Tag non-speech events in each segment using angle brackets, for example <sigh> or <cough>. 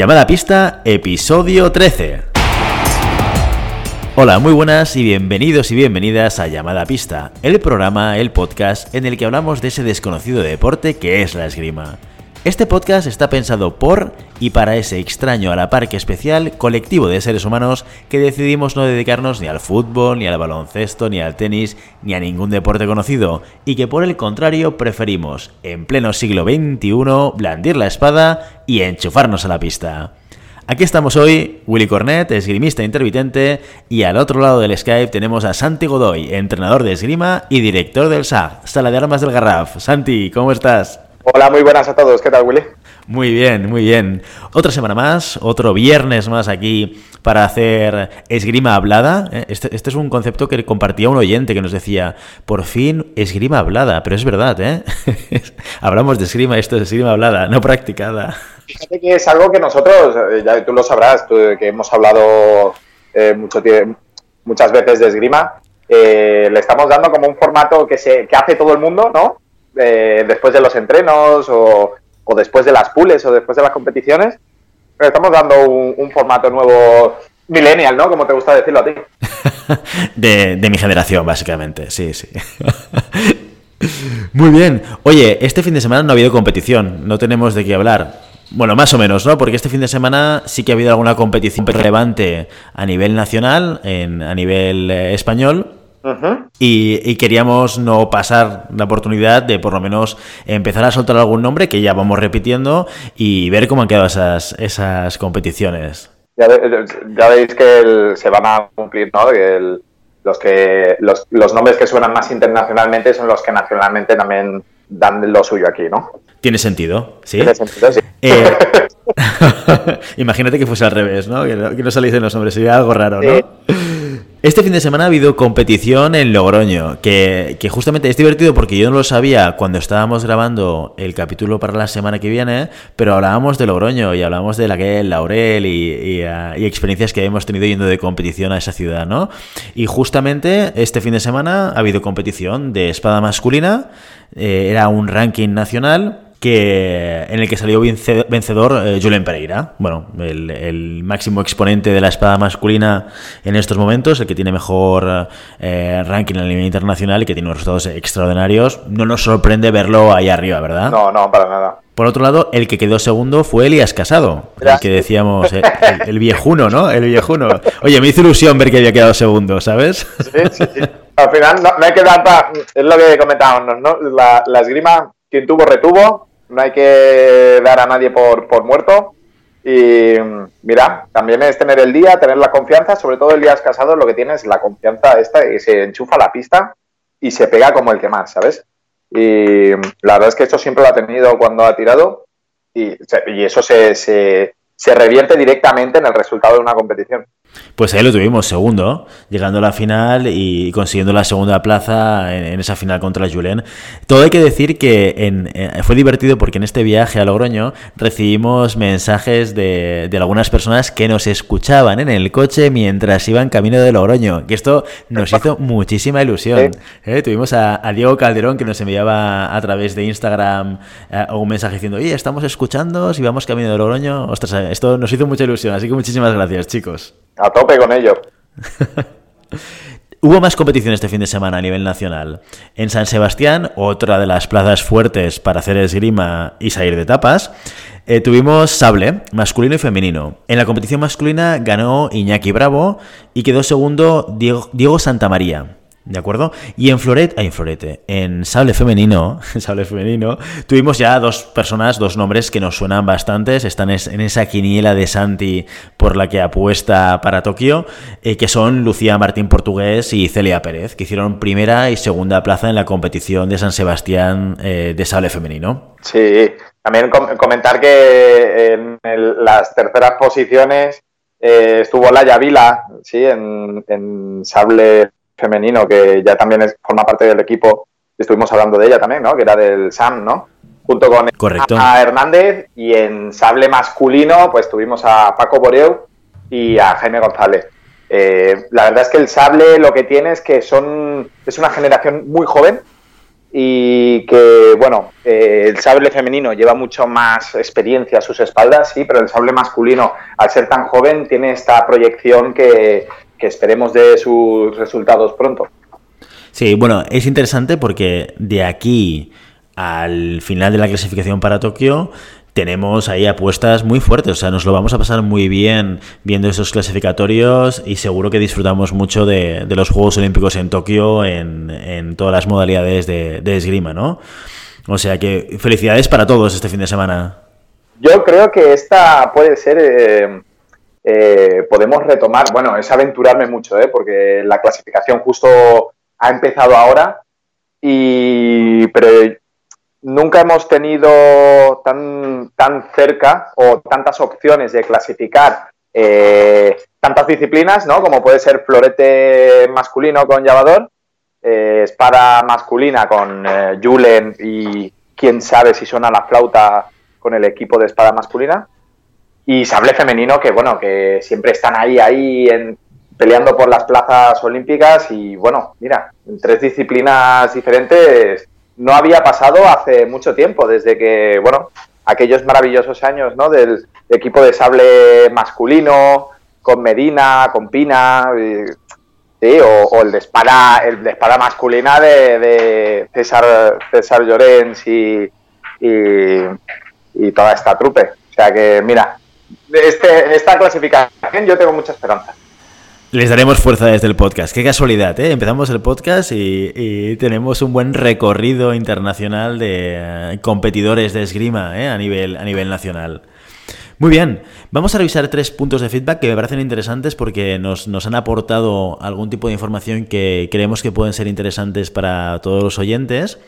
Llamada pista, episodio 13. Hola, muy buenas y bienvenidos y bienvenidas a Llamada Pista, el programa, el podcast en el que hablamos de ese desconocido deporte que es la esgrima. Este podcast está pensado por y para ese extraño a la par que especial colectivo de seres humanos que decidimos no dedicarnos ni al fútbol, ni al baloncesto, ni al tenis, ni a ningún deporte conocido, y que por el contrario preferimos, en pleno siglo XXI, blandir la espada y enchufarnos a la pista. Aquí estamos hoy, Willy Cornet, esgrimista intermitente, y al otro lado del Skype tenemos a Santi Godoy, entrenador de esgrima y director del SAG, Sala de Armas del Garraf. Santi, ¿cómo estás? Hola, muy buenas a todos. ¿Qué tal, Willy? Muy bien, muy bien. Otra semana más, otro viernes más aquí para hacer esgrima hablada. ¿eh? Este, este, es un concepto que compartía un oyente que nos decía, por fin esgrima hablada, pero es verdad, ¿eh? <laughs> Hablamos de esgrima, esto es esgrima hablada, no practicada. Fíjate que es algo que nosotros, eh, ya tú lo sabrás, que hemos hablado eh, mucho, muchas veces de esgrima, le estamos dando como un formato que, se, que hace todo el mundo, ¿no? Después de los entrenos o, después de las pools o después de las competiciones. Estamos dando un, formato nuevo millennial, ¿no? Como te gusta decirlo a ti. <laughs> de, de mi generación, básicamente, sí, sí. <laughs> Muy bien. Oye, este fin de semana no ha habido competición, no tenemos de qué hablar. Bueno, más o menos, ¿no? Porque este fin de semana sí que ha habido alguna competición relevante a nivel nacional, en, a nivel eh, español, y, queríamos no pasar la oportunidad de por lo menos empezar a soltar algún nombre que ya vamos repitiendo y ver cómo han quedado esas, esas competiciones. Ya, veis que se van a cumplir, ¿no? los, que, los, los nombres que suenan más internacionalmente son los que nacionalmente también dan lo suyo aquí, ¿no? Tiene sentido, ¿sí? Tiene sentido, sí. Eh, <laughs> <laughs> imagínate que fuese al revés, ¿no? Que no, que no saliesen los nombres, sería algo raro, ¿no? Este fin de semana ha habido competición en Logroño, que, justamente es divertido porque yo no lo sabía cuando estábamos grabando el capítulo para la semana que viene, pero hablábamos de Logroño y hablábamos de la que Laurel y, y, experiencias que hemos tenido yendo de competición a esa ciudad, ¿no? Y justamente este fin de semana ha habido competición de espada masculina, eh, era un ranking nacional que en el que salió vencedor eh, Julen Pereira, bueno, el, máximo exponente de la espada masculina en estos momentos, el que tiene mejor eh, ranking a nivel internacional y que tiene unos resultados extraordinarios. No nos sorprende verlo ahí arriba, ¿verdad? No, no, para nada. Por otro lado, el que quedó segundo fue Elias Casado, el que decíamos, eh, el, viejuno, ¿no? El viejuno. Oye, me hizo ilusión ver que había quedado segundo, ¿sabes? Sí, sí, sí. Al final no, hay que dar para... Es lo que comentábamos, ¿no? La, la esgrima, quien tuvo, retuvo no hay que dar a nadie por, por muerto. Y mira, también es tener el día, tener la confianza, sobre todo el día casado, lo que tienes la confianza esta, y se enchufa la pista y se pega como el que más, ¿sabes? Y la verdad es que esto siempre lo ha tenido cuando ha tirado y, y eso se, se, se revierte directamente en el resultado de una competición. Pues ahí lo tuvimos, segundo, llegando a la final y consiguiendo la segunda plaza en, esa final contra Julen. Todo hay que decir que eh, fue divertido porque en este viaje a Logroño recibimos mensajes de, algunas personas que nos escuchaban en el coche mientras iban camino de Logroño, que esto nos hizo muchísima ilusión. ¿eh? Tuvimos a, Diego Calderón que nos enviaba a través de Instagram eh, un mensaje diciendo, oye, estamos escuchando, si vamos camino de Logroño. Ostras, esto nos hizo mucha ilusión, así que muchísimas gracias, chicos. A tope con ello. <laughs> Hubo más competición este fin de semana a nivel nacional. En San Sebastián, otra de las plazas fuertes para hacer esgrima y salir de tapas, eh, tuvimos sable, masculino y femenino. En la competición masculina ganó Iñaki Bravo y quedó segundo Diego, Diego Santamaría. ¿De acuerdo? Y en Floret, en Florete, en Sable Femenino, <laughs> Sable Femenino, tuvimos ya dos personas, dos nombres que nos suenan bastantes, están en esa quiniela de Santi por la que apuesta para Tokio, eh, que son Lucía Martín Portugués y Celia Pérez, que hicieron primera y segunda plaza en la competición de San Sebastián eh, de Sable Femenino. Sí, también comentar que en las terceras posiciones eh, estuvo Laia Vila, sí, en, en Sable femenino que ya también es, forma parte del equipo, estuvimos hablando de ella también, ¿no? Que era del SAM, ¿no? Junto con Correcto. a Hernández y en sable masculino pues tuvimos a Paco Boreu y a Jaime González. Eh, la verdad es que el sable lo que tiene es que son es una generación muy joven y que, bueno, eh, el sable femenino lleva mucho más experiencia a sus espaldas, sí, pero el sable masculino, al ser tan joven, tiene esta proyección que, que esperemos de sus resultados pronto. Sí, bueno, es interesante porque de aquí al final de la clasificación para Tokio tenemos ahí apuestas muy fuertes, o sea, nos lo vamos a pasar muy bien viendo esos clasificatorios y seguro que disfrutamos mucho de, los Juegos Olímpicos en Tokio en, todas las modalidades de, esgrima, ¿no? O sea que felicidades para todos este fin de semana. Yo creo que esta puede ser, eh, eh, podemos retomar, bueno, es aventurarme mucho, ¿eh? porque la clasificación justo ha empezado ahora y pero nunca hemos tenido tan, tan cerca o tantas opciones de clasificar eh, tantas disciplinas, ¿no? Como puede ser florete masculino con llavador, eh, espada masculina con eh, Julen y quién sabe si suena la flauta con el equipo de espada masculina. Y sable femenino que, bueno, que siempre están ahí, ahí en, peleando por las plazas olímpicas y, bueno, mira, en tres disciplinas diferentes no había pasado hace mucho tiempo, desde que, bueno, aquellos maravillosos años, ¿no? Del equipo de sable masculino, con Medina, con Pina, sí, o, el de espada, el de espada masculina de, César, César Llorens y, y, toda esta trupe. O sea que, mira, este, esta clasificación yo tengo mucha esperanza. Les daremos fuerza desde el podcast. Qué casualidad, ¿eh? Empezamos el podcast y, tenemos un buen recorrido internacional de eh, competidores de esgrima ¿eh? a, nivel, a nivel nacional. Muy bien, vamos a revisar tres puntos de feedback que me parecen interesantes porque nos, nos, han aportado algún tipo de información que creemos que pueden ser interesantes para todos los oyentes.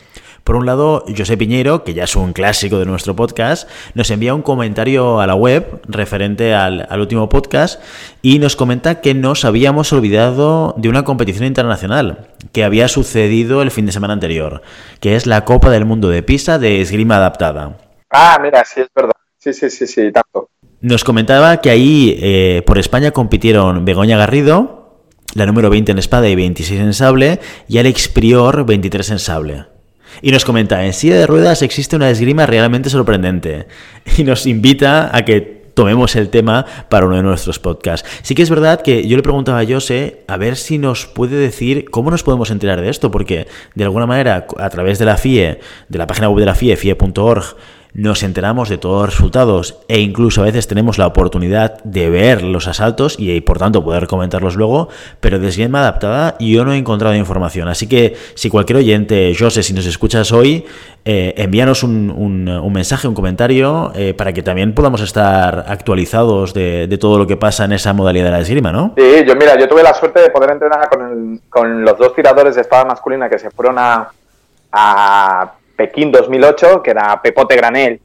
Por un lado, José Piñero, que ya es un clásico de nuestro podcast, nos envía un comentario a la web referente al, último podcast y nos comenta que nos habíamos olvidado de una competición internacional que había sucedido el fin de semana anterior, que es la Copa del Mundo de Pisa de esgrima adaptada. Ah, mira, sí, es verdad. Sí, sí, sí, sí, tanto. Nos comentaba que ahí eh, por España compitieron Begoña Garrido, la número 20 en espada y 26 en sable, y Alex Prior, 23 en sable. Y nos comenta, en silla de ruedas existe una esgrima realmente sorprendente. <laughs> Y nos invita a que tomemos el tema para uno de nuestros podcasts. Sí que es verdad que yo le preguntaba a Jose a ver si nos puede decir cómo nos podemos enterar de esto, porque de alguna manera a través de la FIE, de la página web de la FIE, fie.org, nos enteramos de todos los resultados e incluso a veces tenemos la oportunidad de ver los asaltos y, por tanto poder comentarlos luego, pero de esgrima adaptada yo no he encontrado información. Así que si cualquier oyente, José, si nos escuchas hoy, eh, envíanos un, mensaje, un comentario, eh, para que también podamos estar actualizados de, todo lo que pasa en esa modalidad de la esgrima, ¿no? Sí, yo mira, yo tuve la suerte de poder entrenar con, con los dos tiradores de espada masculina que se fueron a, a Pekín 2008, que era Pepote Granel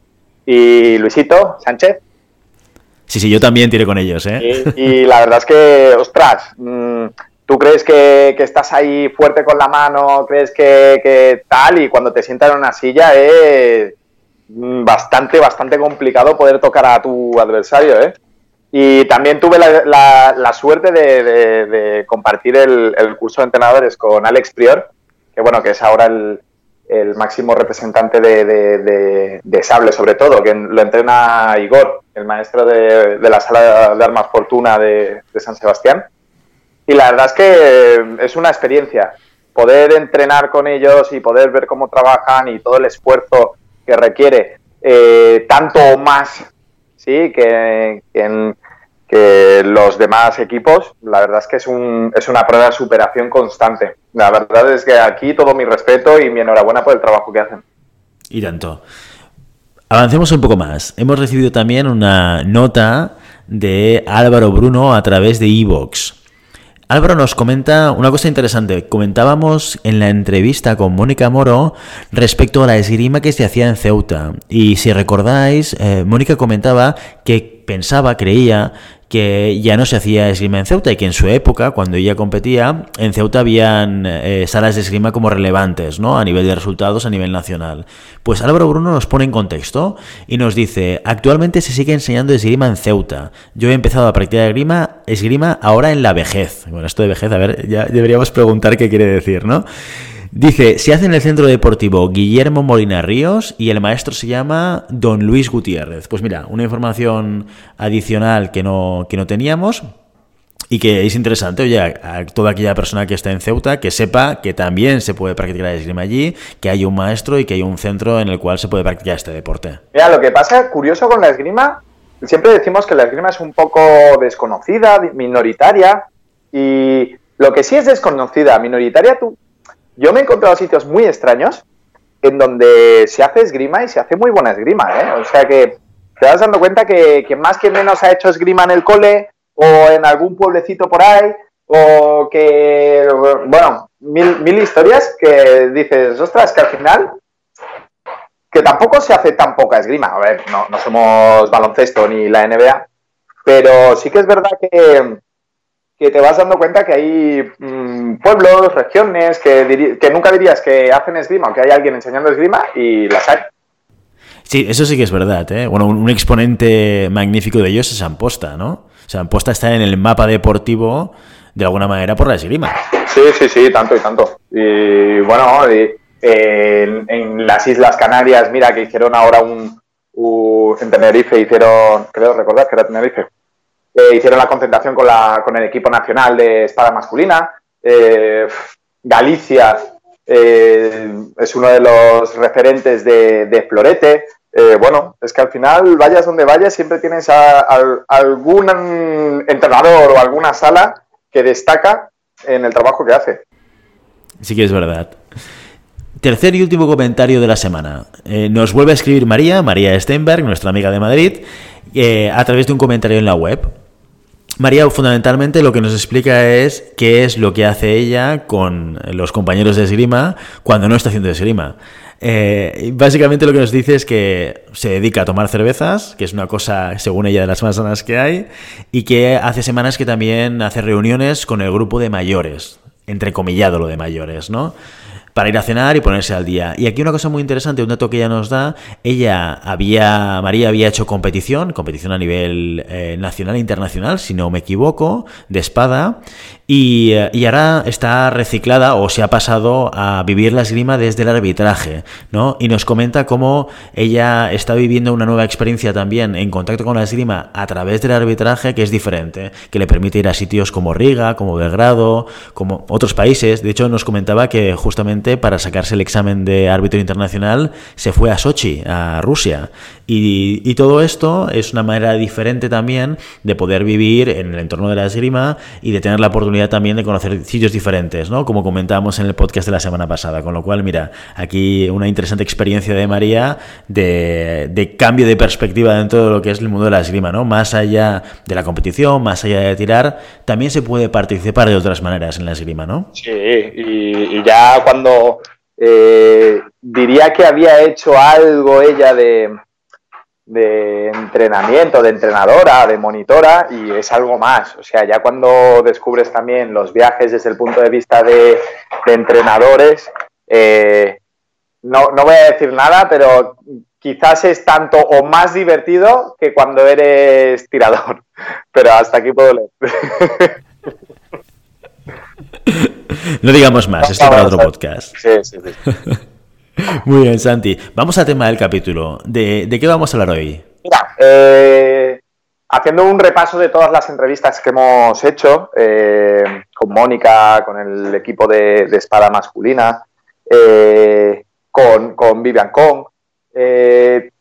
y Luisito Sánchez. Sí, sí, yo también tiré con ellos, ¿eh? Y, la verdad es que, ostras, mm, tú crees que, estás ahí fuerte con la mano, crees que, tal, y cuando te sientas en una silla es mm, bastante, bastante complicado poder tocar a tu adversario, ¿eh? Y también tuve la, suerte de, compartir el, el, curso de entrenadores con Alex Prior, que bueno, que es ahora el, el máximo representante de, de, sable, sobre todo, que lo entrena Igor, el maestro de, la sala de armas Fortuna de, San Sebastián. Y la verdad es que es una experiencia. Poder entrenar con ellos y poder ver cómo trabajan y todo el esfuerzo que requiere, eh, tanto o más, sí, que, que en, que los demás equipos, la verdad es que es, un, es una prueba de superación constante. La verdad es que aquí todo mi respeto y mi enhorabuena por el trabajo que hacen. Y tanto. Avancemos un poco más. Hemos recibido también una nota de Álvaro Bruno a través de Evox. Álvaro nos comenta una cosa interesante. Comentábamos en la entrevista con Mónica Moro respecto a la esgrima que se hacía en Ceuta. Y si recordáis, eh, Mónica comentaba que pensaba, creía que ya no se hacía esgrima en Ceuta y que en su época, cuando ella competía, en Ceuta habían eh, salas de esgrima como relevantes, ¿no? A nivel de resultados, a nivel nacional. Pues Álvaro Bruno nos pone en contexto y nos dice, actualmente se sigue enseñando esgrima en Ceuta. Yo he empezado a practicar esgrima, esgrima ahora en la vejez. Bueno, esto de vejez, a ver, ya deberíamos preguntar qué quiere decir, ¿no? Dice, se hace en el Centro Deportivo Guillermo Molina Ríos y el maestro se llama Don Luis Gutiérrez. Pues mira, una información adicional que no, que no teníamos y que es interesante, oye, a toda aquella persona que está en Ceuta que sepa que también se puede practicar el esgrima allí, que hay un maestro y que hay un centro en el cual se puede practicar este deporte. Mira, lo que pasa, curioso con la esgrima, siempre decimos que la esgrima es un poco desconocida, minoritaria, y lo que sí es desconocida, minoritaria, tú, yo me he encontrado sitios muy extraños en donde se hace esgrima y se hace muy buena esgrima, ¿eh? O sea que te vas dando cuenta que, más que menos ha hecho esgrima en el cole o en algún pueblecito por ahí, o que, bueno, mil, mil historias que dices, ostras, que al final que tampoco se hace tan poca esgrima. A ver, no, no somos baloncesto ni la NBA, pero sí que es verdad que, que te vas dando cuenta que hay mm, pueblos, regiones, que, que, nunca dirías que hacen esgrima o que hay alguien enseñando esgrima y las hay. Sí, eso sí que es verdad. ¿eh? Bueno, un, exponente magnífico de ellos es Amposta, ¿no? O sea, Amposta está en el mapa deportivo de alguna manera por la esgrima. Sí, sí, sí, tanto y tanto. Y bueno, en, las Islas Canarias, mira que hicieron ahora un, en Tenerife, hicieron, creo recordar que era Tenerife, eh, hicieron la concentración con, la, con el equipo nacional de espada masculina. Eh, Galicia eh, es uno de los referentes de, Florete. bueno, es que al final, vayas donde vayas, siempre tienes a, algún entrenador o alguna sala que destaca en el trabajo que hace. Sí que es verdad. Tercer y último comentario de la semana. Eh, nos vuelve a escribir María, María Steinberg, nuestra amiga de Madrid, eh, a través de un comentario en la web. María fundamentalmente lo que nos explica es qué es lo que hace ella con los compañeros de esgrima cuando no está haciendo esgrima. Eh, básicamente lo que nos dice es que se dedica a tomar cervezas, que es una cosa, según ella, de las más sanas que hay, y que hace semanas que también hace reuniones con el grupo de mayores, entrecomillado lo de mayores, ¿no? Para ir a cenar y ponerse al día. Y aquí una cosa muy interesante, un dato que ella nos da, ella había, María había hecho competición, competición a nivel eh, nacional e internacional, si no me equivoco, de espada, y, eh, y, ahora está reciclada o se ha pasado a vivir la esgrima desde el arbitraje, ¿no? Y nos comenta cómo ella está viviendo una nueva experiencia también en contacto con la esgrima a través del arbitraje que es diferente, que le permite ir a sitios como Riga, como Belgrado, como otros países. De hecho, nos comentaba que justamente para sacarse el examen de árbitro internacional se fue a Sochi, a Rusia. Y, y todo esto es una manera diferente también de poder vivir en el entorno de la esgrima y de tener la oportunidad también de conocer sitios diferentes, ¿no? Como comentábamos en el podcast de la semana pasada. Con lo cual, mira, aquí una interesante experiencia de María de, cambio de perspectiva dentro de lo que es el mundo de la esgrima, ¿no? Más allá de la competición, más allá de tirar, también se puede participar de otras maneras en la esgrima, ¿no? Sí, y, ya cuando eh, diría que había hecho algo ella de de entrenamiento, de entrenadora, de monitora y es algo más. O sea, ya cuando descubres también los viajes desde el punto de vista de, entrenadores, eh, no, no voy a decir nada, pero quizás es tanto o más divertido que cuando eres tirador. <laughs> Pero hasta aquí puedo leer. <laughs> No digamos más, esto para otro podcast. Sí, sí, sí. <laughs> <laughs> Muy bien, Santi. Vamos al tema del capítulo. ¿De, qué vamos a hablar hoy? Mira, eh, haciendo un repaso de todas las entrevistas que hemos hecho eh, con Mónica, con el equipo de, espada masculina, eh, con, con, Vivian Kong,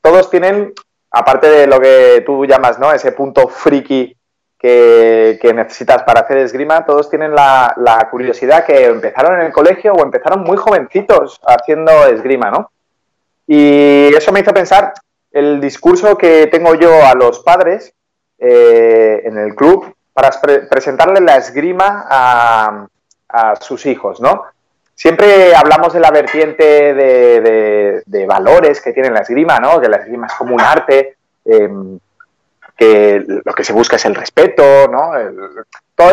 todos tienen, aparte de lo que tú llamas, ¿no? Ese punto friki que, necesitas para hacer esgrima, todos tienen la, curiosidad que empezaron en el colegio o empezaron muy jovencitos haciendo esgrima, ¿no? Y eso me hizo pensar el discurso que tengo yo a los padres eh, en el club para presentarle la esgrima a, sus hijos, ¿no? Siempre hablamos de la vertiente de, valores que tiene la esgrima, ¿no? Que la esgrima es como un arte, em, que lo que se busca es el respeto, ¿no? toda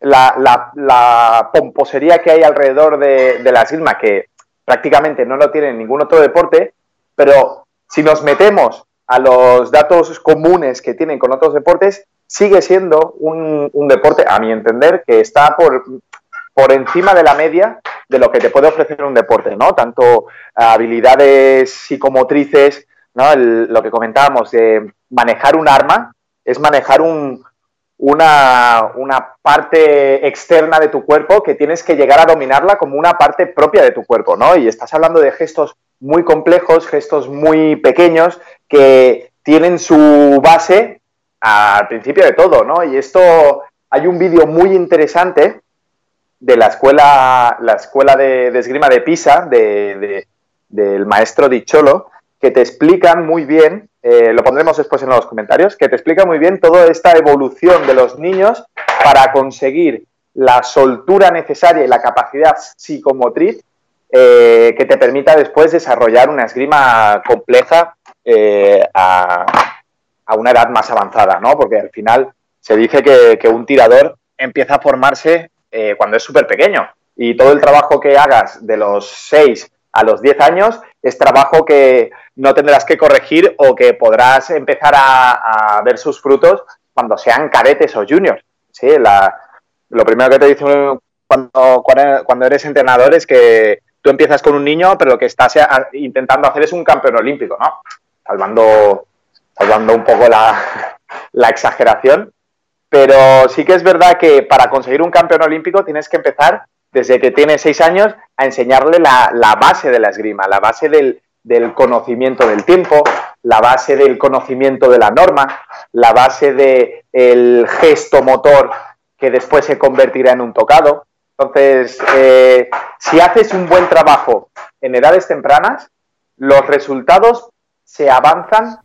la, pomposería que hay alrededor de, la esgrima, que prácticamente no lo tiene ningún otro deporte, pero si nos metemos a los datos comunes que tienen con otros deportes, sigue siendo un, deporte, a mi entender, que está por, por encima de la media de lo que te puede ofrecer un deporte, ¿no? Tanto habilidades psicomotrices, ¿no? lo que comentábamos de manejar un arma, es manejar un, una, parte externa de tu cuerpo que tienes que llegar a dominarla como una parte propia de tu cuerpo, ¿no? Y estás hablando de gestos muy complejos, gestos muy pequeños que tienen su base al principio de todo, ¿no? Y esto, hay un vídeo muy interesante de la escuela, la escuela de, esgrima de Pisa, de, del maestro Dicholo, que te explican muy bien, eh, lo pondremos después en los comentarios, que te explica muy bien toda esta evolución de los niños para conseguir la soltura necesaria y la capacidad psicomotriz eh, que te permita después desarrollar una esgrima compleja eh, a, una edad más avanzada, ¿no? Porque al final se dice que, un tirador empieza a formarse cuando es súper pequeño y todo el trabajo que hagas de los 6 a los 10 años es trabajo que no tendrás que corregir o que podrás empezar a, ver sus frutos cuando sean cadetes o juniors. ¿sí? lo primero que te dicen cuando, cuando eres entrenador es que tú empiezas con un niño, pero lo que estás intentando hacer es un campeón olímpico, ¿no? Salvando, salvando un poco <laughs> la exageración. Pero sí que es verdad que para conseguir un campeón olímpico tienes que empezar desde que tiene seis años a enseñarle la, base de la esgrima, la base del, conocimiento del tiempo, la base del conocimiento de la norma, la base del gesto motor que después se convertirá en un tocado. Entonces, eh, si haces un buen trabajo en edades tempranas, los resultados se avanzan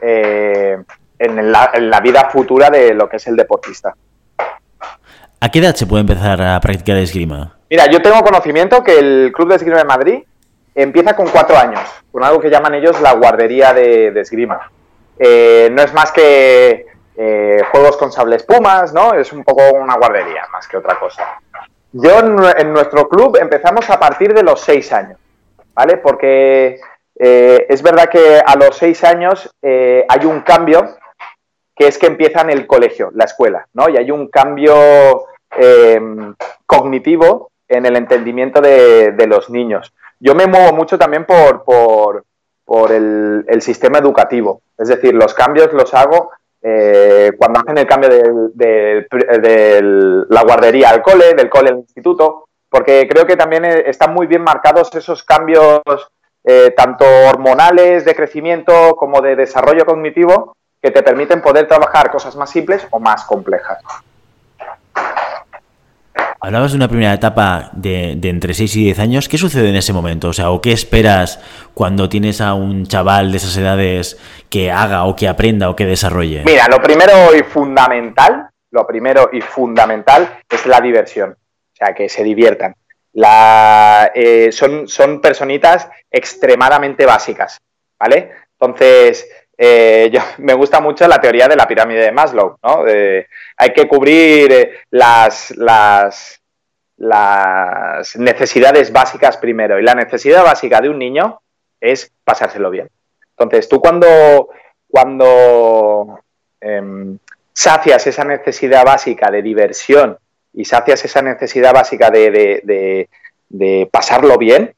eh, en la vida futura de lo que es el deportista. ¿A qué edad se puede empezar a practicar esgrima? Mira, yo tengo conocimiento que el Club de Esgrima de Madrid empieza con cuatro años, con algo que llaman ellos la guardería de, esgrima. Eh, no es más que eh, juegos con sable espumas, ¿no? Es un poco una guardería, más que otra cosa. Yo en, nuestro club empezamos a partir de los seis años, ¿vale? Porque eh, es verdad que a los seis años hay un cambio que es que empiezan el colegio, la escuela, ¿no? Y hay un cambio Em, cognitivo en el entendimiento de, los niños. Yo me muevo mucho también por, el, sistema educativo, es decir, los cambios los hago eh, cuando hacen el cambio de, la guardería al cole, del cole al instituto, porque creo que también eh, están muy bien marcados esos cambios eh, tanto hormonales de crecimiento como de desarrollo cognitivo que te permiten poder trabajar cosas más simples o más complejas. Hablabas de una primera etapa de, entre 6 y 10 años. ¿Qué sucede en ese momento? O sea, ¿o qué esperas cuando tienes a un chaval de esas edades que haga o que aprenda o que desarrolle? Mira, lo primero y fundamental, lo primero y fundamental es la diversión. O sea, que se diviertan. Eh, son, son personitas extremadamente básicas, ¿vale? Entonces, eh, yo, <laughs> me gusta mucho la teoría de la pirámide de Maslow, ¿no? Hay que cubrir eh, las, necesidades básicas primero. Y la necesidad básica de un niño es pasárselo bien. Entonces, tú cuando, em, sacias esa necesidad básica de diversión y sacias esa necesidad básica de, pasarlo bien,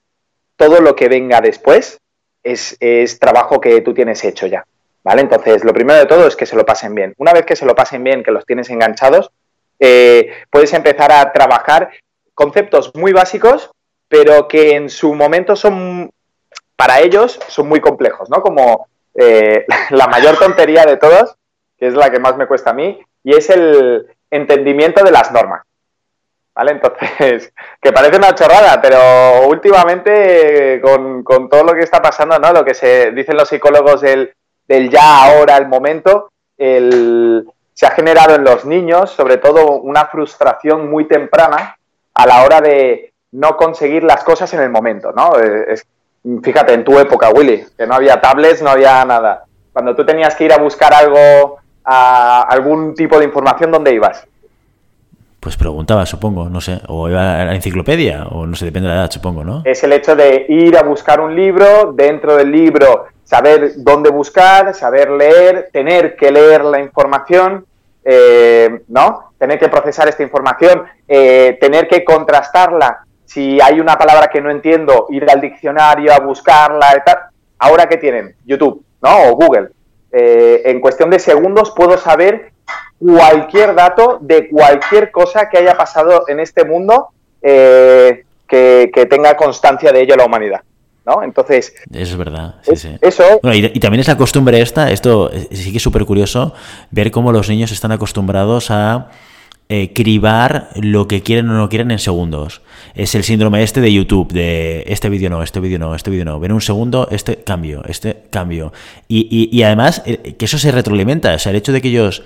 todo lo que venga después es, es, trabajo que tú tienes hecho ya. ¿Vale? Entonces, lo primero de todo es que se lo pasen bien. Una vez que se lo pasen bien, que los tienes enganchados, eh, puedes empezar a trabajar conceptos muy básicos, pero que en su momento son, para ellos, son muy complejos, ¿no? Como eh, <laughs> la mayor tontería de todas, que es la que más me cuesta a mí, y es el entendimiento de las normas. ¿Vale? Entonces, <laughs> que parece una chorrada, pero últimamente con, con, todo lo que está pasando, ¿no? Lo que se dicen los psicólogos del del ya, ahora, el momento, se ha generado en los niños, sobre todo, una frustración muy temprana a la hora de no conseguir las cosas en el momento, ¿no? Fíjate, en tu época, Willy, que no había tablets, no había nada. Cuando tú tenías que ir a buscar algo, a algún tipo de información, ¿dónde ibas? Pues preguntaba, supongo, no sé, o iba a la enciclopedia, o no sé, depende de la edad, supongo, ¿no? Es el hecho de ir a buscar un libro, dentro del libro saber dónde buscar, saber leer, tener que leer la información eh, ¿no? Tener que procesar esta información, eh, tener que contrastarla. Si hay una palabra que no entiendo, ir al diccionario a buscarla y tal. Ahora que tienen YouTube, ¿no? O Google. Eh, en cuestión de segundos puedo saber cualquier dato de cualquier cosa que haya pasado en este mundo que, que tenga constancia de ello la humanidad. ¿no? Entonces... Es verdad, sí, sí. Eso... y, también es la costumbre esta, esto sí que es súper curioso, ver cómo los niños están acostumbrados a eh, cribar lo que quieren o no quieren en segundos. Es el síndrome este de YouTube, de este vídeo no, este vídeo no, este vídeo no. Ven un segundo, este cambio, este cambio. Y, y además, eh, que eso se retroalimenta, o sea, el hecho de que ellos...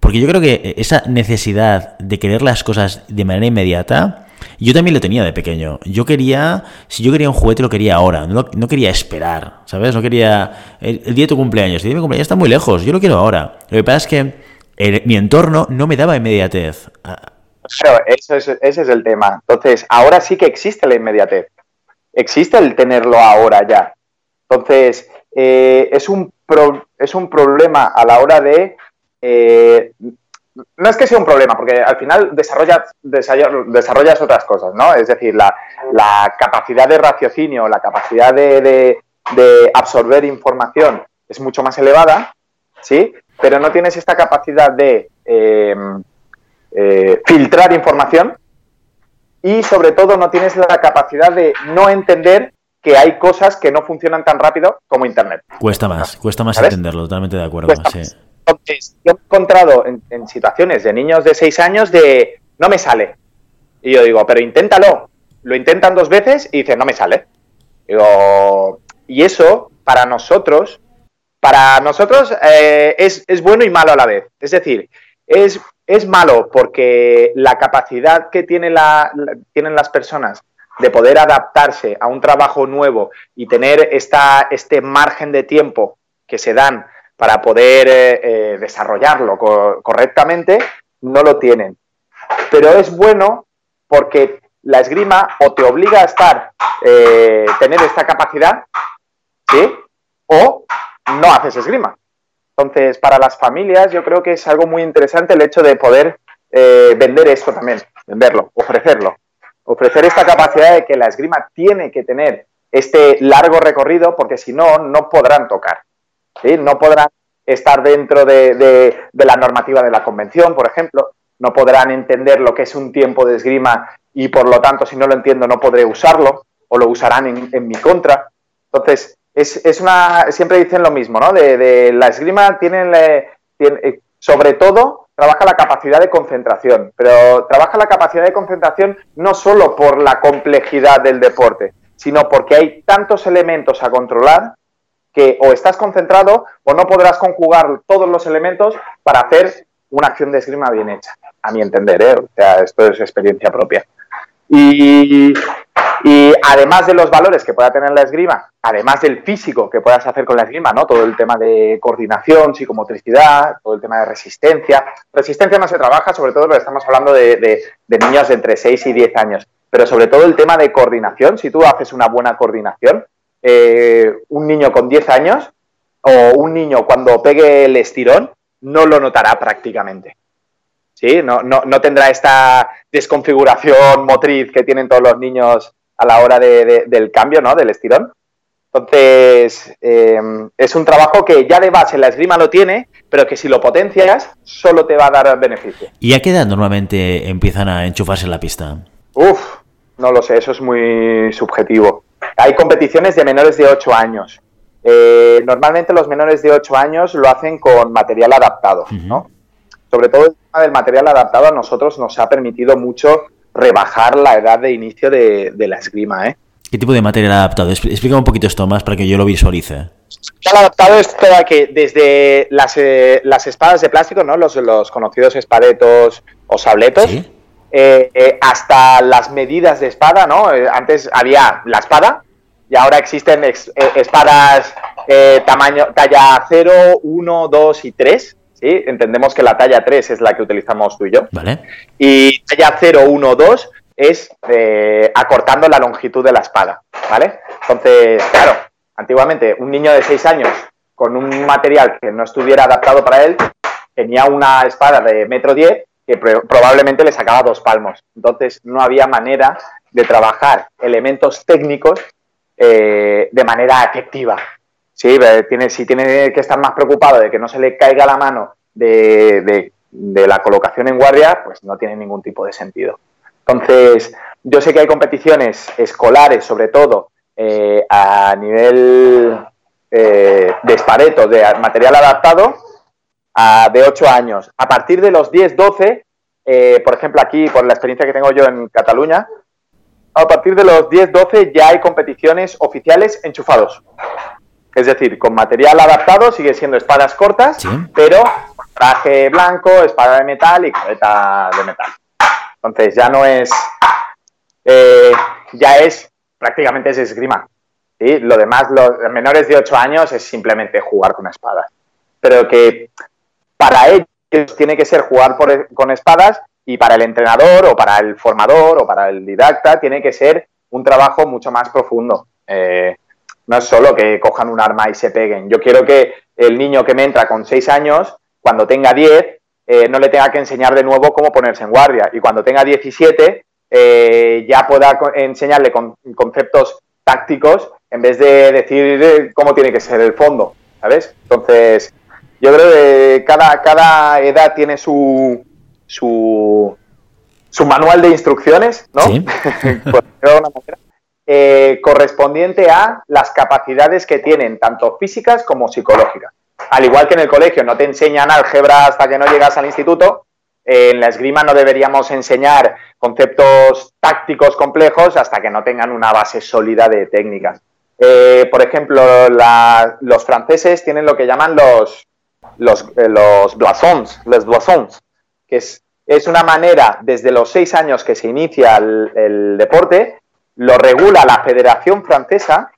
Porque yo creo que esa necesidad de querer las cosas de manera inmediata yo también lo tenía de pequeño. Yo quería, si yo quería un juguete, lo quería ahora. No, no quería esperar, ¿sabes? No quería. El, día de tu cumpleaños. El día de mi cumpleaños está muy lejos. Yo lo quiero ahora. Lo que pasa es que mi entorno no me daba inmediatez. Claro, eso es, ese es el tema. Entonces, ahora sí que existe la inmediatez. Existe el tenerlo ahora ya. Entonces, eh, es, un es un problema a la hora de eh, no es que sea un problema, porque al final desarrollas, desarrollas otras cosas, ¿no? Es decir, la, capacidad de raciocinio, la capacidad de, absorber información es mucho más elevada, ¿sí? Pero no tienes esta capacidad de em, eh, filtrar información y sobre todo no tienes la capacidad de no entender que hay cosas que no funcionan tan rápido como Internet. Cuesta más, cuesta más entenderlo, totalmente de acuerdo. Sí. Entonces, yo he encontrado en, situaciones de niños de 6 años de no me sale. Y yo digo, pero inténtalo. Lo intentan dos veces y dicen, no me sale. Y eso, para nosotros, para nosotros eh, es, bueno y malo a la vez. Es decir, es, es malo porque la capacidad que tiene la, tienen las personas de poder adaptarse a un trabajo nuevo y tener esta, este margen de tiempo que se dan para poder eh, eh, desarrollarlo correctamente, no lo tienen. Pero es bueno porque la esgrima o te obliga a estar, eh, tener esta capacidad, ¿sí? O no haces esgrima. Entonces, para las familias yo creo que es algo muy interesante el hecho de poder vender esto también, venderlo, ofrecerlo. Ofrecer esta capacidad de que la esgrima tiene que tener este largo recorrido porque si no, no podrán tocar. No podrán estar dentro de, la normativa de la convención, por ejemplo, no podrán entender lo que es un tiempo de esgrima y por lo tanto, si no lo entiendo, no podré usarlo o lo usarán en, mi contra. Entonces, es, una, siempre dicen lo mismo, ¿no? De, la esgrima tiene, eh, sobre todo, trabaja la capacidad de concentración, pero trabaja la capacidad de concentración no solo por la complejidad del deporte, sino porque hay tantos elementos a controlar que o estás concentrado o no podrás conjugar todos los elementos para hacer una acción de esgrima bien hecha, a mi entender, ¿eh? o sea, esto es experiencia propia. Y, además de los valores que pueda tener la esgrima, además del físico que puedas hacer con la esgrima, ¿no? Todo el tema de coordinación, psicomotricidad, todo el tema de resistencia. Resistencia no se trabaja, sobre todo porque estamos hablando de, de niños de entre 6 y 10 años, pero sobre todo el tema de coordinación, si tú haces una buena coordinación, eh, un niño con 10 años o un niño cuando pegue el estirón no lo notará prácticamente. ¿Sí? No, no, tendrá esta desconfiguración motriz que tienen todos los niños a la hora del cambio, ¿no? Del estirón. Entonces, eh, es un trabajo que ya de base la esgrima lo tiene, pero que si lo potencias, solo te va a dar beneficio. ¿Y a qué edad normalmente empiezan a enchufarse en la pista? Uf, no lo sé, eso es muy subjetivo. Hay competiciones de menores de 8 años. Eh, normalmente los menores de 8 años lo hacen con material adaptado, ¿no? Sobre todo el tema del material adaptado a nosotros nos ha permitido mucho rebajar la edad de inicio de, la esgrima, ¿eh? ¿Qué tipo de material adaptado? Explica un poquito esto más para que yo lo visualice. El adaptado es todo que desde las, eh, las, espadas de plástico, ¿no? Los, los conocidos espadetos o sabletos, eh, hasta las medidas de espada, ¿no? antes había la espada, y ahora existen eh, espadas eh, tamaño talla 0, 1, 2 y 3. ¿sí? Entendemos que la talla 3 es la que utilizamos tú y yo. Vale. Y talla 0, 1, 2 es eh, acortando la longitud de la espada. ¿vale? Entonces, claro, antiguamente un niño de 6 años con un material que no estuviera adaptado para él, tenía una espada de metro diez que probablemente le sacaba dos palmos. Entonces no había manera de trabajar elementos técnicos eh, de manera efectiva. Sí, tiene, si tiene que estar más preocupado de que no se le caiga la mano de, la colocación en guardia, pues no tiene ningún tipo de sentido. Entonces, yo sé que hay competiciones escolares, sobre todo, eh, a nivel eh, de espareto, de material adaptado, de 8 años. A partir de los 10, 12, eh, por ejemplo, aquí, por la experiencia que tengo yo en Cataluña, a partir de los 10, 12 ya hay competiciones oficiales enchufados. Es decir, con material adaptado sigue siendo espadas cortas, pero traje blanco, espada de metal y cabeza de metal. Entonces ya no es, eh, ya es prácticamente es esgrima. ¿sí? Lo demás, los menores de 8 años es simplemente jugar con espadas. Pero que para ellos tiene que ser jugar con espadas y para el entrenador o para el formador o para el didacta tiene que ser un trabajo mucho más profundo. Eh, no es solo que cojan un arma y se peguen. Yo quiero que el niño que me entra con 6 años, cuando tenga 10, eh, no le tenga que enseñar de nuevo cómo ponerse en guardia. Y cuando tenga 17, eh, ya pueda enseñarle con conceptos tácticos en vez de decir cómo tiene que ser el fondo, ¿sabes? Entonces, yo creo que cada, cada edad tiene su, su, su manual de instrucciones, ¿no? <laughs> Eh, correspondiente a las capacidades que tienen, tanto físicas como psicológicas. Al igual que en el colegio no te enseñan álgebra hasta que no llegas al instituto, en la esgrima no deberíamos enseñar conceptos tácticos complejos hasta que no tengan una base sólida de técnicas. Eh, por ejemplo, los franceses tienen lo que llaman los, los, eh, los blasons, les blasons, que es, es, una manera, desde los seis años que se inicia el, deporte, lo regula la Federación Francesa,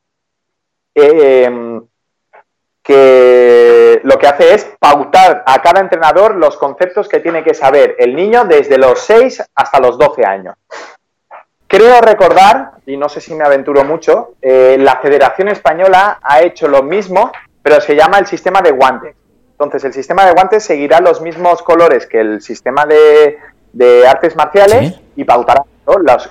em, que lo que hace es pautar a cada entrenador los conceptos que tiene que saber el niño desde los 6 hasta los 12 años. Creo recordar, y no sé si me aventuro mucho, eh, la Federación Española ha hecho lo mismo, pero se llama el sistema de guantes. Entonces, el sistema de guantes seguirá los mismos colores que el sistema de, artes marciales y pautará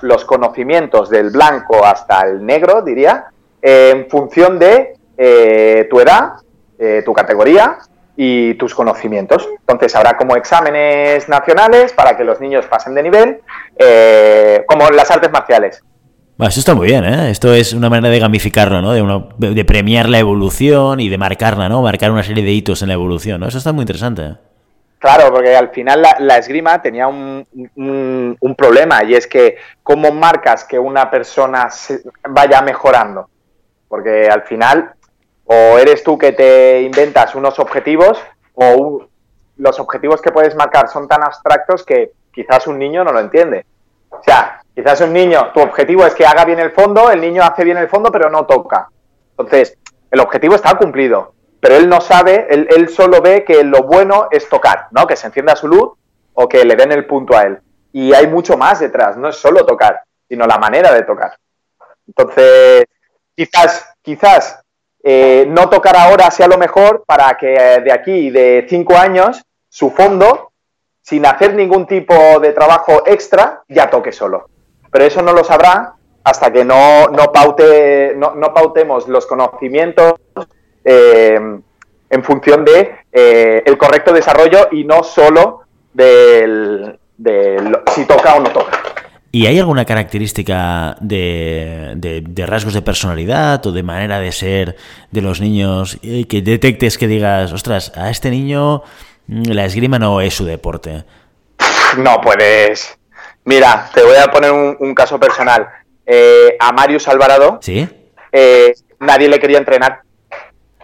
los, conocimientos del blanco hasta el negro, diría, en función de eh, tu edad, eh, tu categoría y tus conocimientos. Entonces, habrá como exámenes nacionales para que los niños pasen de nivel, eh, como las artes marciales. Bueno, eso está muy bien, ¿eh? Esto es una manera de gamificarlo, ¿no? De, premiar la evolución y de marcarla, ¿no? Marcar una serie de hitos en la evolución, ¿no? Eso está muy interesante. Claro, porque al final la, esgrima tenía un, un, problema y es que cómo marcas que una persona vaya mejorando. Porque al final o eres tú que te inventas unos objetivos o los objetivos que puedes marcar son tan abstractos que quizás un niño no lo entiende. O sea, Quizás un niño, tu objetivo es que haga bien el fondo, el niño hace bien el fondo, pero no toca. Entonces, el objetivo está cumplido, pero él no sabe, él, solo ve que lo bueno es tocar, ¿no? Que se encienda su luz o que le den el punto a él. Y hay mucho más detrás, no es solo tocar, sino la manera de tocar. Entonces, quizás, quizás eh, no tocar ahora sea lo mejor para que de aquí, de cinco años, su fondo, sin hacer ningún tipo de trabajo extra, ya toque solo pero eso no lo sabrá hasta que no, no, paute, no, no pautemos los conocimientos eh, en función de eh, el correcto desarrollo y no solo del, si toca o no toca. ¿Y hay alguna característica de, de, rasgos de personalidad o de manera de ser de los niños que detectes que digas, ostras, a este niño mm, la esgrima no es su deporte? No puedes, Mira, te voy a poner un, caso personal. Eh, a Marius Alvarado, ¿Sí? Eh, nadie le quería entrenar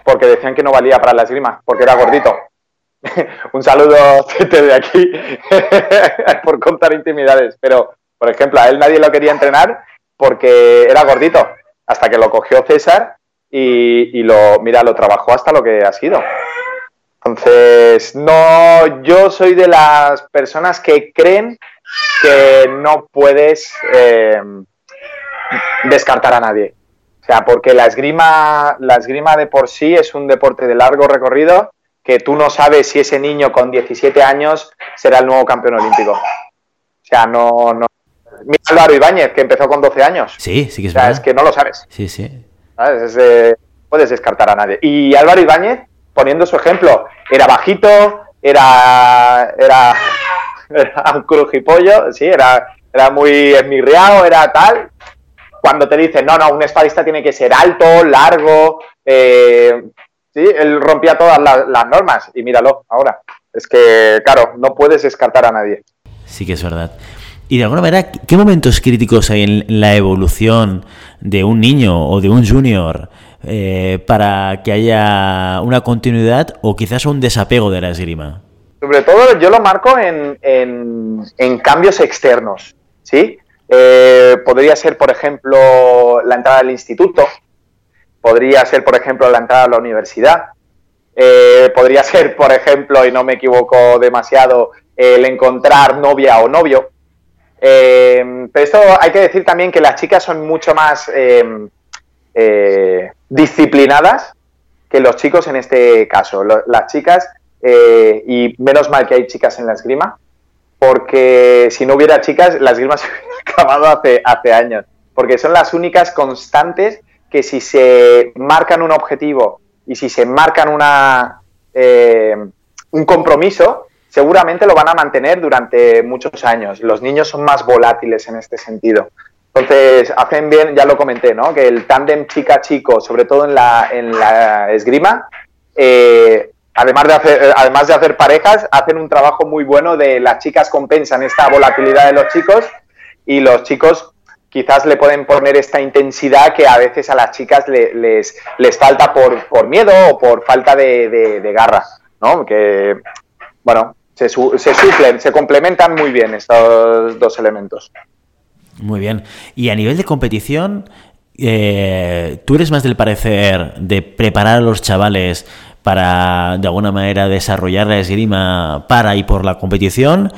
porque decían que no valía para la esgrima, porque era gordito. <laughs> un saludo de aquí <laughs> por contar intimidades, pero por ejemplo, a él nadie lo quería entrenar porque era gordito, hasta que lo cogió César y, y lo, mira, lo trabajó hasta lo que ha sido. Entonces, no, yo soy de las personas que creen que no puedes eh, descartar a nadie. O sea, porque la esgrima, la esgrima de por sí es un deporte de largo recorrido que tú no sabes si ese niño con 17 años será el nuevo campeón olímpico. O sea, no... no... Mira Álvaro Ibáñez, que empezó con 12 años. Sí, sí que es O sea, es que no lo sabes. Sí, sí. ¿sabes? Es, puedes descartar a nadie. Y Álvaro Ibáñez, poniendo su ejemplo, era bajito, era, era, era un crujipollo, sí, era, era muy esmirriado, era tal. Cuando te dicen, no, no, un espadista tiene que ser alto, largo, eh, sí, él rompía todas las, normas y míralo ahora. Es que, claro, no puedes descartar a nadie. Sí que es verdad. Y de alguna manera, ¿qué momentos críticos hay en la evolución de un niño o de un junior eh, para que haya una continuidad o quizás un desapego de la esgrima? Sobre todo yo lo marco en, en- cambios externos, ¿sí? Eh, podría ser, por ejemplo, la entrada al instituto, podría ser, por ejemplo, la entrada a la universidad, eh, podría ser, por ejemplo, y no me equivoco demasiado, el encontrar novia o novio. Eh, pero esto hay que decir también que las chicas son mucho más eh, disciplinadas que los chicos en este caso. Las chicas, eh, y menos mal que hay chicas en la esgrima, porque si no hubiera chicas, la esgrima <laughs> se hubiera acabado hace, hace años. Porque son las únicas constantes que si se marcan un objetivo y si se marcan una, eh, un compromiso, seguramente lo van a mantener durante muchos años. Los niños son más volátiles en este sentido. Entonces, hacen bien, ya lo comenté, ¿no? Que el tándem chica-chico, sobre todo en la, en la esgrima, eh, además, de hacer, eh, además de hacer parejas, hacen un trabajo muy bueno de las chicas compensan esta volatilidad de los chicos y los chicos quizás le pueden poner esta intensidad que a veces a las chicas le- les, les falta por, por miedo o por falta de, de- garra, ¿no? Que, bueno, se, se suplen, se complementan muy bien estos dos elementos. Muy bien. Y a nivel de competición, eh, ¿tú eres más del parecer de preparar a los chavales para, de alguna manera, desarrollar la esgrima para y por la competición?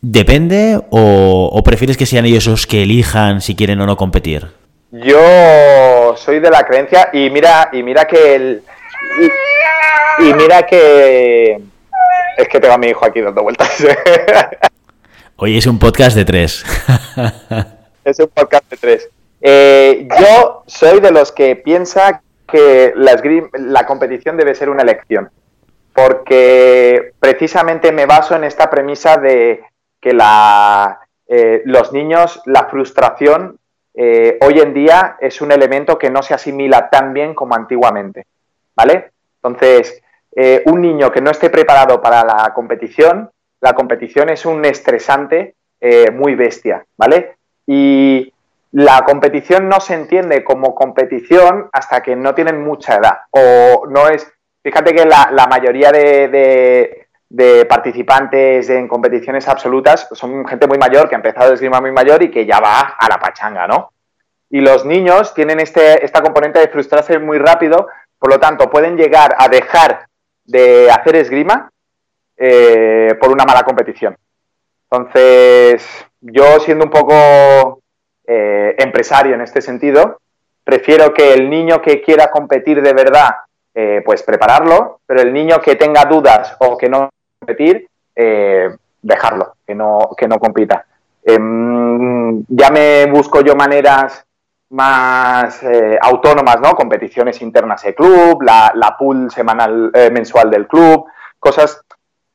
¿Depende o, o prefieres que sean ellos los que elijan si quieren o no competir? Yo soy de la creencia y mira y mira que el y, y mira que es que tengo a mi hijo aquí dando vueltas. <laughs> Hoy es un podcast de tres. <laughs> es un podcast de tres. Eh, yo soy de los que piensa que la, competición debe ser una elección, porque precisamente me baso en esta premisa de que eh, los niños, la frustración eh, hoy en día es un elemento que no se asimila tan bien como antiguamente, ¿vale? Entonces, eh, un niño que no esté preparado para la competición, la competición es un estresante muy bestia, ¿vale? Y la competición no se entiende como competición hasta que no tienen mucha edad. O no es. Fíjate que la, mayoría de, participantes en competiciones absolutas son gente muy mayor que ha empezado a esgrima muy mayor y que ya va a la pachanga, ¿no? Y los niños tienen este, esta componente de frustrarse muy rápido, por lo tanto, pueden llegar a dejar de hacer esgrima eh, por una mala competición. Entonces, yo siendo un poco eh, empresario en este sentido, prefiero que el niño que quiera competir de verdad, eh, pues prepararlo, pero el niño que tenga dudas o que no competir, eh, dejarlo, que no, que no compita. Em, ya me busco yo maneras más autónomas, ¿no? Competiciones internas de club, la, la pool semanal, mensual del club, cosas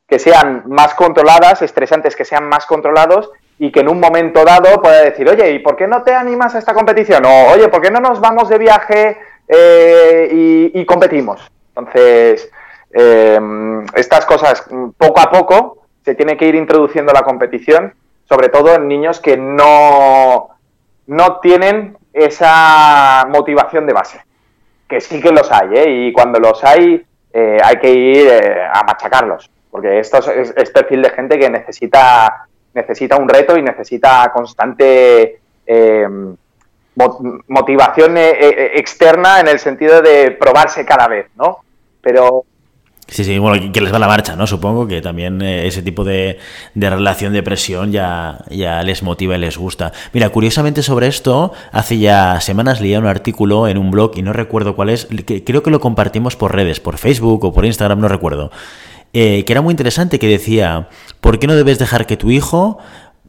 que sean más controladas, estresantes que sean más controlados y que en un momento dado pueda decir, oye, ¿y por qué no te animas a esta competición? O, oye, ¿por qué no nos vamos de viaje eh, y, competimos? Entonces, eh, estas cosas poco a poco se tiene que ir introduciendo la competición, sobre todo en niños que no, no tienen esa motivación de base, que sí que los hay, ¿eh? y cuando los hay eh, hay que ir eh, a machacarlos, porque esto es, es perfil de gente que necesita, necesita un reto y necesita constante eh, mo- motivación eh, eh, externa en el sentido de probarse cada vez, ¿no? Pero Sí, sí, bueno, que les va la marcha, ¿no? Supongo que también eh, ese tipo de, de, relación de presión ya, ya les motiva y les gusta. Mira, curiosamente sobre esto, hace ya semanas leía un artículo en un blog y no recuerdo cuál es, que, creo que lo compartimos por redes, por Facebook o por Instagram, no recuerdo, eh, que era muy interesante, que decía, ¿por qué no debes dejar que tu hijo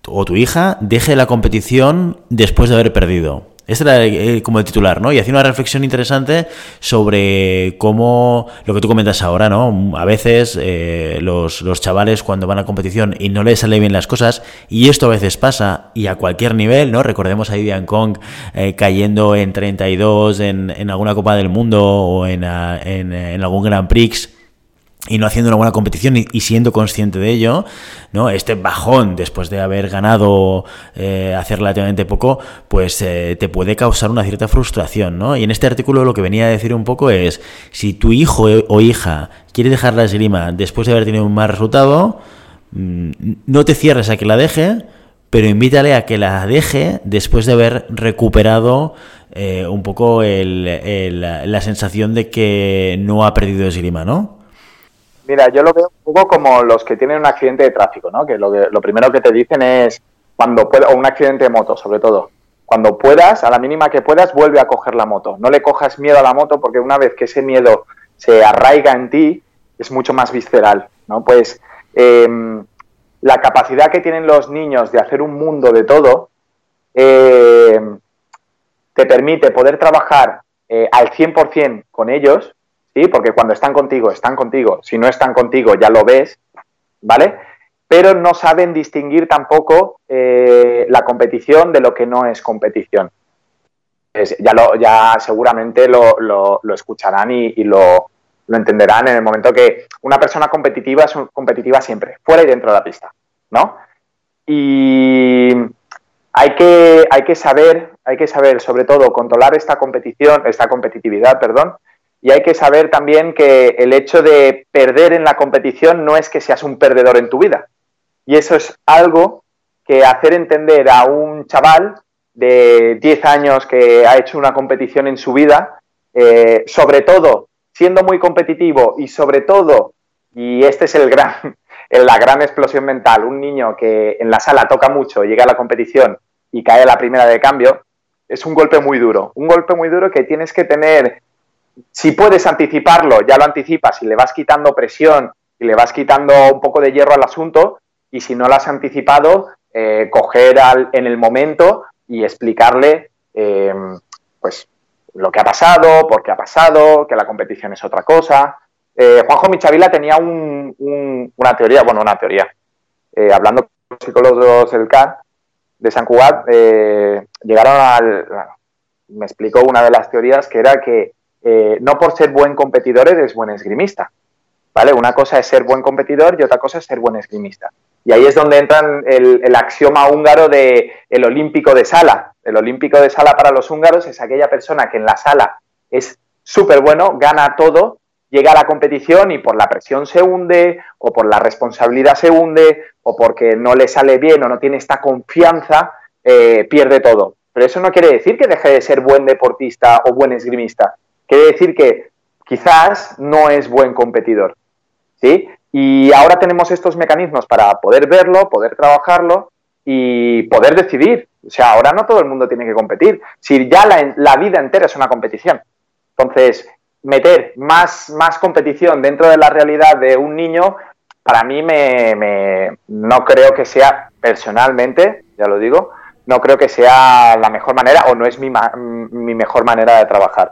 o tu hija deje la competición después de haber perdido? Este era eh, como el titular, ¿no? Y hacía una reflexión interesante sobre cómo, lo que tú comentas ahora, ¿no? A veces eh, los, los, chavales cuando van a competición y no les sale bien las cosas, y esto a veces pasa, y a cualquier nivel, ¿no? Recordemos a Vivian Kong eh, cayendo en 32 en, en alguna Copa del Mundo o en, en, en algún Grand Prix y no haciendo una buena competición y, siendo consciente de ello, ¿no? Este bajón después de haber ganado eh, hace relativamente poco, pues eh, te puede causar una cierta frustración, ¿no? Y en este artículo lo que venía a decir un poco es, si tu hijo o hija quiere dejar la esgrima después de haber tenido un mal resultado, mm, no te cierres a que la deje, pero invítale a que la deje después de haber recuperado eh, un poco el, la sensación de que no ha perdido esgrima, ¿no? Mira, yo lo veo un poco como los que tienen un accidente de tráfico, ¿no? Que lo, primero que te dicen es cuando pueda, o un accidente de moto, sobre todo. Cuando puedas, a la mínima que puedas, vuelve a coger la moto. No le cojas miedo a la moto porque una vez que ese miedo se arraiga en ti, es mucho más visceral, ¿no? Pues em, la capacidad que tienen los niños de hacer un mundo de todo em, te permite poder trabajar eh, al 100% con ellos Porque cuando están contigo, están contigo. Si no están contigo, ya lo ves, ¿vale? Pero no saben distinguir tampoco eh, la competición de lo que no es competición. ya, lo, ya seguramente lo, lo, escucharán y, lo, lo, entenderán en el momento que una persona competitiva es competitiva siempre, fuera y dentro de la pista, ¿no? Y hay que, hay que saber, hay que saber sobre todo controlar esta competición, esta competitividad, perdón, y hay que saber también que el hecho de perder en la competición no es que seas un perdedor en tu vida. Y eso es algo que hacer entender a un chaval de 10 años que ha hecho una competición en su vida, eh, sobre todo siendo muy competitivo y sobre todo, y este es el gran, <laughs> la gran explosión mental, un niño que en la sala toca mucho, llega a la competición y cae a la primera de cambio, es un golpe muy duro. Un golpe muy duro que tienes que tener si puedes anticiparlo, ya lo anticipas y le vas quitando presión y le vas quitando un poco de hierro al asunto. Y si no lo has anticipado, eh, coger en el momento y explicarle eh, pues lo que ha pasado, por qué ha pasado, que la competición es otra cosa. Eh, Juanjo Michavila tenía una teoría, bueno, una teoría. hablando con los psicólogos del CAR de San Cugat, llegaron al. Me explicó una de las teorías que era que eh, no por ser buen competidor eres buen esgrimista. ¿Vale? Una cosa es ser buen competidor y otra cosa es ser buen esgrimista. Y ahí es donde entra el, axioma húngaro de olímpico de sala. El olímpico de sala para los húngaros es aquella persona que en la sala es súper bueno, gana todo, llega a la competición y por la presión se hunde, o por la responsabilidad se hunde, o porque no le sale bien o no tiene esta confianza, eh, pierde todo. Pero eso no quiere decir que deje de ser buen deportista o buen esgrimista. Quiere decir que quizás no es buen competidor. ¿sí? Y ahora tenemos estos mecanismos para poder verlo, poder trabajarlo y poder decidir. O sea, ahora no todo el mundo tiene que competir. Si ya la, vida entera es una competición. Entonces, meter más, más competición dentro de la realidad de un niño, para mí me, no creo que sea personalmente, ya lo digo, no creo que sea la mejor manera o no es mi, mi mejor manera de trabajar.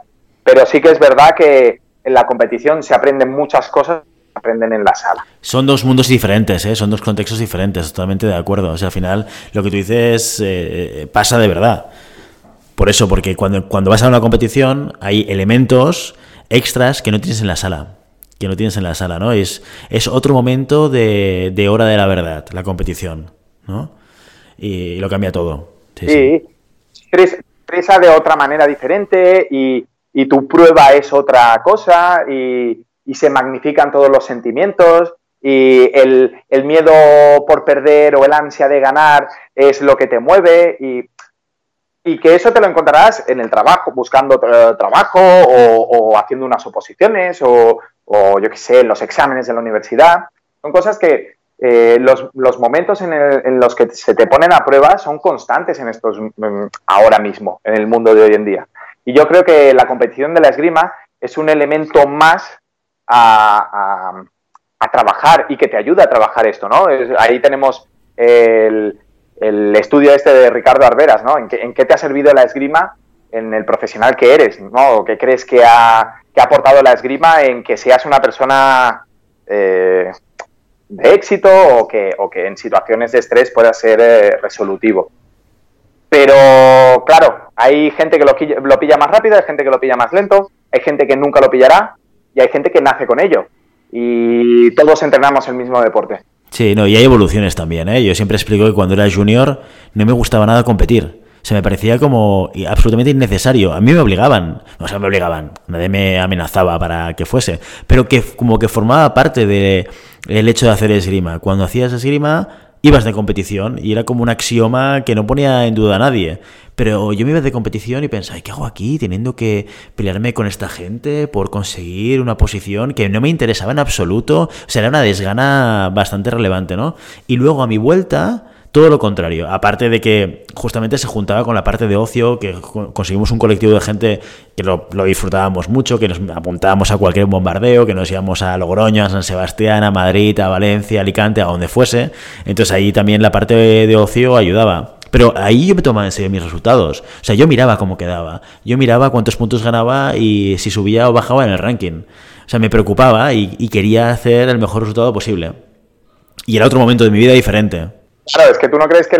Pero sí que es verdad que en la competición se aprenden muchas cosas aprenden en la sala. Son dos mundos diferentes, ¿eh? son dos contextos diferentes, totalmente de acuerdo. O sea, al final lo que tú dices eh, pasa de verdad. Por eso, porque cuando, cuando vas a una competición hay elementos extras que no tienes en la sala. Que no tienes en la sala, ¿no? Es, es otro momento de, de hora de la verdad, la competición, ¿no? Y, lo cambia todo. Sí, sí. expresa de otra manera diferente y, y tu prueba es otra cosa y, se magnifican todos los sentimientos y el, miedo por perder o el ansia de ganar es lo que te mueve y, que eso te lo encontrarás en el trabajo, buscando trabajo o, haciendo unas oposiciones o, yo qué sé, los exámenes de la universidad. Son cosas que eh, los, los, momentos en, en, los que se te ponen a prueba son constantes en estos ahora mismo, en el mundo de hoy en día. Y yo creo que la competición de la esgrima es un elemento más a, a, trabajar y que te ayuda a trabajar esto, ¿no? ahí tenemos el, estudio este de Ricardo Arberas, ¿no? ¿En qué, ¿En qué, te ha servido la esgrima en el profesional que eres, ¿no? ¿Qué crees que ha, aportado la esgrima en que seas una persona eh, de éxito o que, o que, en situaciones de estrés pueda ser eh, resolutivo? Pero, claro, hay gente que lo, pilla más rápido, hay gente que lo pilla más lento, hay gente que nunca lo pillará y hay gente que nace con ello y todos entrenamos el mismo deporte. Sí, no, y hay evoluciones también, ¿eh? Yo siempre explico que cuando era junior no me gustaba nada competir. Se me parecía como absolutamente innecesario. A mí me obligaban, o sea, me obligaban, nadie me amenazaba para que fuese, pero que como que formaba parte del el hecho de hacer esgrima. Cuando hacías esgrima, ibas de competición y era como un axioma que no ponía en duda a nadie. Pero yo me iba de competición y pensaba, ¿qué hago aquí teniendo que pelearme con esta gente por conseguir una posición que no me interesaba en absoluto? O sea, era una desgana bastante relevante, ¿no? Y luego a mi vuelta todo lo contrario, aparte de que justamente se juntaba con la parte de ocio, que conseguimos un colectivo de gente que lo, disfrutábamos mucho, que nos apuntábamos a cualquier bombardeo, que nos íbamos a Logroño, a San Sebastián, a Madrid, a Valencia, a Alicante, a donde fuese. Entonces ahí también la parte de ocio ayudaba. Pero ahí yo me tomaba en serio mis resultados. O sea, yo miraba cómo quedaba. Yo miraba cuántos puntos ganaba y si subía o bajaba en el ranking. O sea, me preocupaba y, y quería hacer el mejor resultado posible. Y era otro momento de mi vida diferente. Claro, es que tú no crees que,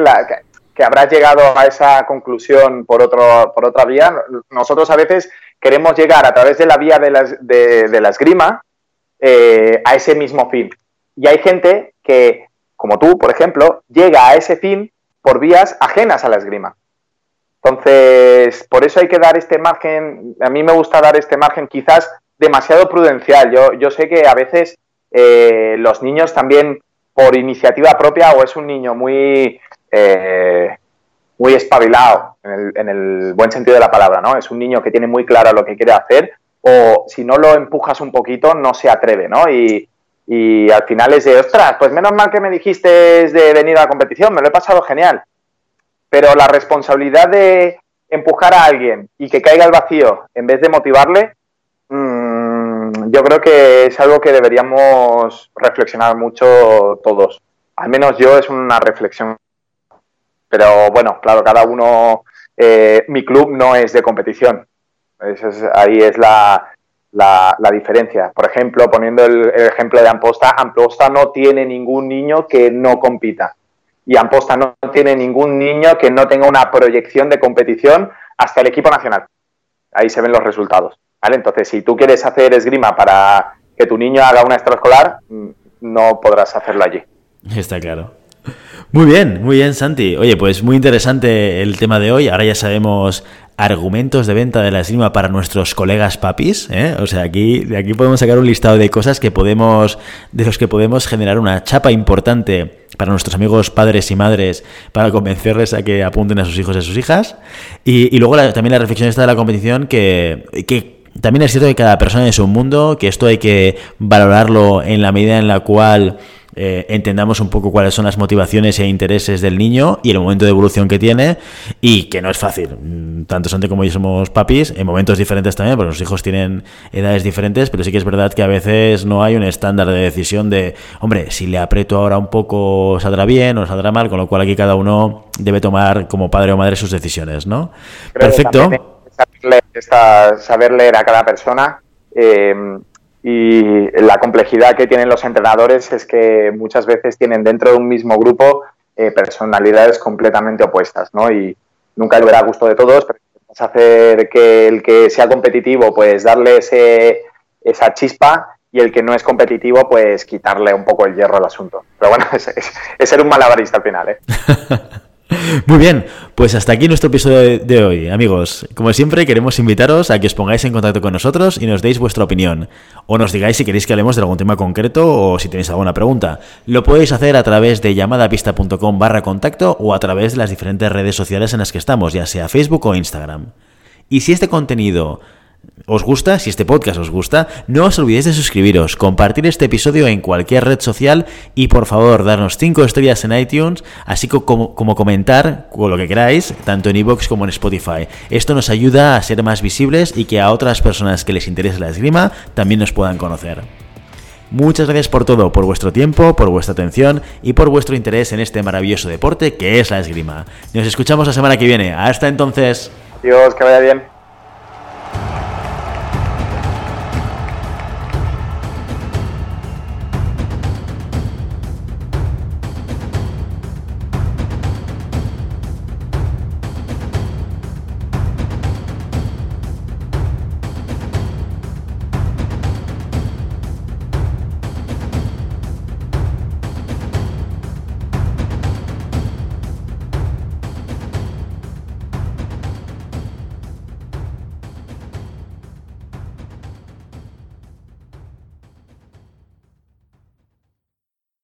habrás llegado a esa conclusión por, otro, por otra vía. Nosotros a veces queremos llegar a través de la vía de la, de, la esgrima eh, a ese mismo fin. Y hay gente que, como tú, por ejemplo, llega a ese fin por vías ajenas a la esgrima. Entonces, por eso hay que dar este margen, a mí me gusta dar este margen quizás demasiado prudencial. Yo, yo sé que a veces eh, los niños también por iniciativa propia o es un niño muy, eh, muy espabilado, en el, buen sentido de la palabra, ¿no? Es un niño que tiene muy claro lo que quiere hacer o si no lo empujas un poquito no se atreve, ¿no? Y, y al final es de, ostras, pues menos mal que me dijiste de venir a la competición, me lo he pasado genial. Pero la responsabilidad de empujar a alguien y que caiga al vacío en vez de motivarle, yo creo que es algo que deberíamos reflexionar mucho todos. Al menos yo es una reflexión. Pero bueno, claro, cada uno, eh, mi club no es de competición. ahí es la, la, diferencia. Por ejemplo, poniendo el, ejemplo de Amposta, Amposta no tiene ningún niño que no compita. Y Amposta no tiene ningún niño que no tenga una proyección de competición hasta el equipo nacional. Ahí se ven los resultados. Entonces, si tú quieres hacer esgrima para que tu niño haga una extraescolar, mm, no podrás hacerlo allí. Está claro. Muy bien, muy bien, Santi. Oye, pues muy interesante el tema de hoy. Ahora ya sabemos argumentos de venta de la esgrima para nuestros colegas papis. ¿eh? O sea, aquí, de aquí podemos sacar un listado de cosas que podemos, de los que podemos generar una chapa importante para nuestros amigos padres y madres para convencerles a que apunten a sus hijos y a sus hijas. Y, luego también la reflexión esta de la competición que, que también es cierto que cada persona es un mundo, que esto hay que valorarlo en la medida en la cual eh, entendamos un poco cuáles son las motivaciones e intereses del niño y el momento de evolución que tiene y que no es fácil. Mm, tanto Santi como yo somos papis, en momentos diferentes también, porque los hijos tienen edades diferentes, pero sí que es verdad que a veces no hay un estándar de decisión de, hombre, si le aprieto ahora un poco saldrá bien o saldrá mal, con lo cual aquí cada uno debe tomar como padre o madre sus decisiones, ¿no? Perfecto saber leer a cada persona. Eh, y la complejidad que tienen los entrenadores es que muchas veces tienen dentro de un mismo grupo eh, personalidades completamente opuestas, ¿no? Y nunca le verá gusto de todos, pero hacer que el que sea competitivo, pues darle ese, esa chispa y el que no es competitivo, pues quitarle un poco el hierro al asunto. Pero bueno, <laughs> es, es ser un malabarista al final, ¿eh? <laughs> Muy bien, pues hasta aquí nuestro episodio de hoy, amigos. Como siempre, queremos invitaros a que os pongáis en contacto con nosotros y nos deis vuestra opinión. O nos digáis si queréis que hablemos de algún tema concreto o si tenéis alguna pregunta. Lo podéis hacer a través de llamadapista.com barra contacto o a través de las diferentes redes sociales en las que estamos, ya sea Facebook o Instagram. Y si este contenido os gusta, si este podcast os gusta, no os olvidéis de suscribiros, compartir este episodio en cualquier red social y por favor darnos 5 estrellas en iTunes, así como, como comentar con lo que queráis, tanto en iVoox como en Spotify. Esto nos ayuda a ser más visibles y que a otras personas que les interese la esgrima también nos puedan conocer. Muchas gracias por todo, por vuestro tiempo, por vuestra atención y por vuestro interés en este maravilloso deporte que es la esgrima. Nos escuchamos la semana que viene. Hasta entonces. Dios, que vaya bien.